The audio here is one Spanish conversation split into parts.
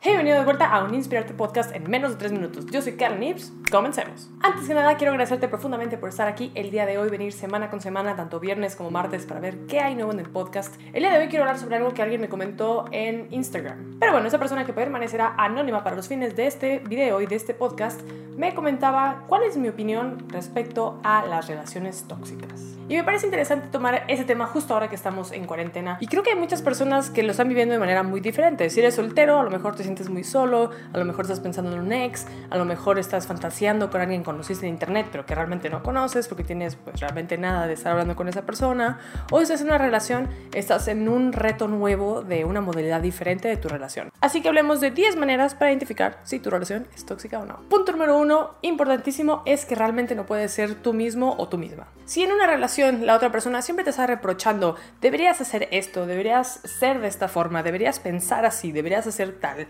Hey, bienvenido de vuelta a un Inspirarte Podcast en menos de 3 minutos. Yo soy Karen Nips. Comencemos. Antes que nada, quiero agradecerte profundamente por estar aquí el día de hoy, venir semana con semana, tanto viernes como martes, para ver qué hay nuevo en el podcast. El día de hoy quiero hablar sobre algo que alguien me comentó en Instagram. Pero bueno, esa persona que permanecerá anónima para los fines de este video y de este podcast me comentaba cuál es mi opinión respecto a las relaciones tóxicas. Y me parece interesante tomar ese tema justo ahora que estamos en cuarentena. Y creo que hay muchas personas que lo están viviendo de manera muy diferente. Si eres soltero, a lo mejor te sientes muy solo, a lo mejor estás pensando en un ex, a lo mejor estás fantaseando con alguien que conociste en internet, pero que realmente no conoces porque tienes pues realmente nada de estar hablando con esa persona. O estás en una relación, estás en un reto nuevo de una modalidad diferente de tu relación. Así que hablemos de 10 maneras para identificar si tu relación es tóxica o no. Punto número uno, importantísimo, es que realmente no puedes ser tú mismo o tú misma. Si en una relación la otra persona siempre te está reprochando, deberías hacer esto, deberías ser de esta forma, deberías pensar así, deberías hacer tal,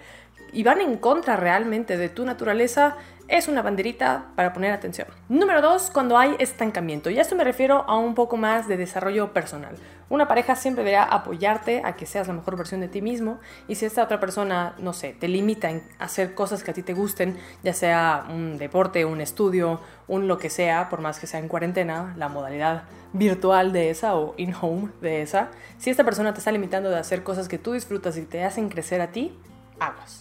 y van en contra realmente de tu naturaleza, es una banderita para poner atención. Número dos, cuando hay estancamiento. Y a esto me refiero a un poco más de desarrollo personal. Una pareja siempre deberá apoyarte a que seas la mejor versión de ti mismo. Y si esta otra persona, no sé, te limita en hacer cosas que a ti te gusten, ya sea un deporte, un estudio, un lo que sea, por más que sea en cuarentena, la modalidad virtual de esa o in-home de esa, si esta persona te está limitando de hacer cosas que tú disfrutas y te hacen crecer a ti,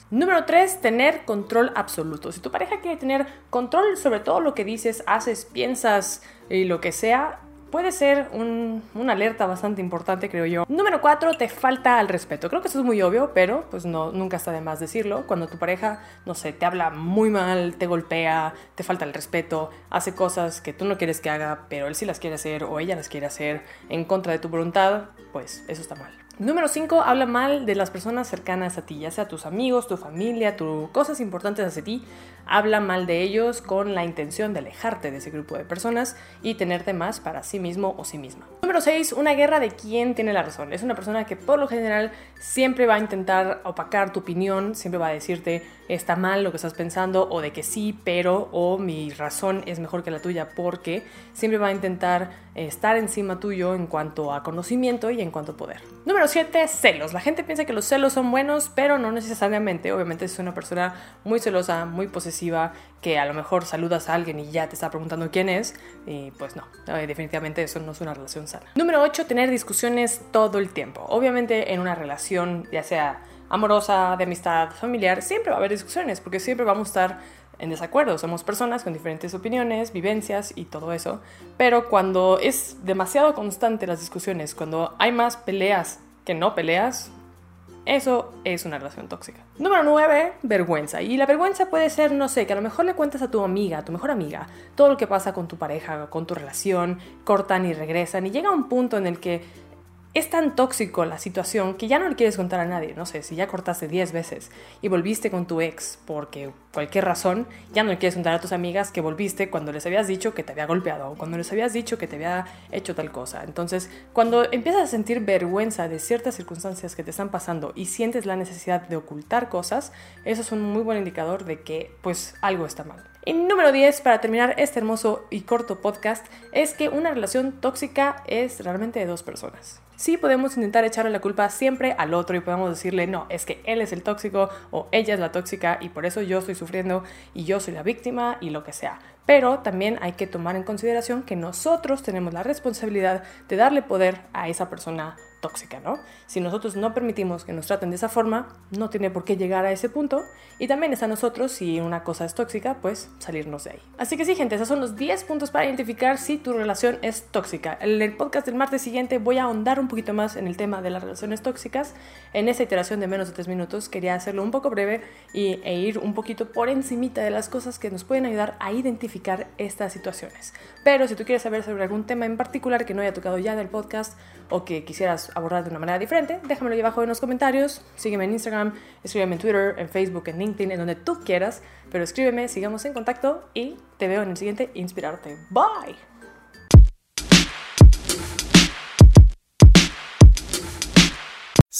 Número 3, tener control absoluto. Si tu pareja quiere tener control sobre todo lo que dices, haces, piensas y lo que sea, puede ser un, una alerta bastante importante, creo yo. Número 4, te falta al respeto. Creo que eso es muy obvio, pero pues no, nunca está de más decirlo. Cuando tu pareja, no sé, te habla muy mal, te golpea, te falta el respeto, hace cosas que tú no quieres que haga, pero él sí las quiere hacer o ella las quiere hacer en contra de tu voluntad, pues eso está mal. Número 5, habla mal de las personas cercanas a ti, ya sea tus amigos, tu familia, tus cosas importantes hacia ti. Habla mal de ellos con la intención de alejarte de ese grupo de personas y tenerte más para sí mismo o sí misma. Número 6, una guerra de quién tiene la razón. Es una persona que por lo general siempre va a intentar opacar tu opinión, siempre va a decirte está mal lo que estás pensando o de que sí, pero o mi razón es mejor que la tuya porque siempre va a intentar estar encima tuyo en cuanto a conocimiento y en cuanto a poder. Número 7, celos. La gente piensa que los celos son buenos, pero no necesariamente. Obviamente es una persona muy celosa, muy posesiva, que a lo mejor saludas a alguien y ya te está preguntando quién es, y pues no, eh, definitivamente eso no es una relación sana. Número 8, tener discusiones todo el tiempo. Obviamente en una relación, ya sea amorosa, de amistad, familiar, siempre va a haber discusiones, porque siempre vamos a estar en desacuerdo. Somos personas con diferentes opiniones, vivencias y todo eso. Pero cuando es demasiado constante las discusiones, cuando hay más peleas que no peleas, eso es una relación tóxica. Número 9, vergüenza. Y la vergüenza puede ser, no sé, que a lo mejor le cuentas a tu amiga, a tu mejor amiga, todo lo que pasa con tu pareja, con tu relación, cortan y regresan. Y llega un punto en el que es tan tóxico la situación que ya no le quieres contar a nadie. No sé, si ya cortaste 10 veces y volviste con tu ex porque cualquier razón, ya no le quieres contar a tus amigas que volviste cuando les habías dicho que te había golpeado o cuando les habías dicho que te había hecho tal cosa. Entonces, cuando empiezas a sentir vergüenza de ciertas circunstancias que te están pasando y sientes la necesidad de ocultar cosas, eso es un muy buen indicador de que pues algo está mal. Y número 10, para terminar este hermoso y corto podcast, es que una relación tóxica es realmente de dos personas. Sí podemos intentar echarle la culpa siempre al otro y podemos decirle, no, es que él es el tóxico o ella es la tóxica y por eso yo estoy sufriendo y yo soy la víctima y lo que sea. Pero también hay que tomar en consideración que nosotros tenemos la responsabilidad de darle poder a esa persona tóxica, ¿no? Si nosotros no permitimos que nos traten de esa forma, no tiene por qué llegar a ese punto. Y también está a nosotros, si una cosa es tóxica, pues salirnos de ahí. Así que sí, gente, esos son los 10 puntos para identificar si tu relación es tóxica. En el podcast del martes siguiente voy a ahondar un poquito más en el tema de las relaciones tóxicas. En esta iteración de menos de 3 minutos quería hacerlo un poco breve y, e ir un poquito por encimita de las cosas que nos pueden ayudar a identificar estas situaciones. Pero si tú quieres saber sobre algún tema en particular que no haya tocado ya en el podcast, o que quisieras abordar de una manera diferente, déjamelo ahí abajo en los comentarios. Sígueme en Instagram, escríbeme en Twitter, en Facebook, en LinkedIn, en donde tú quieras. Pero escríbeme, sigamos en contacto y te veo en el siguiente Inspirarte. Bye.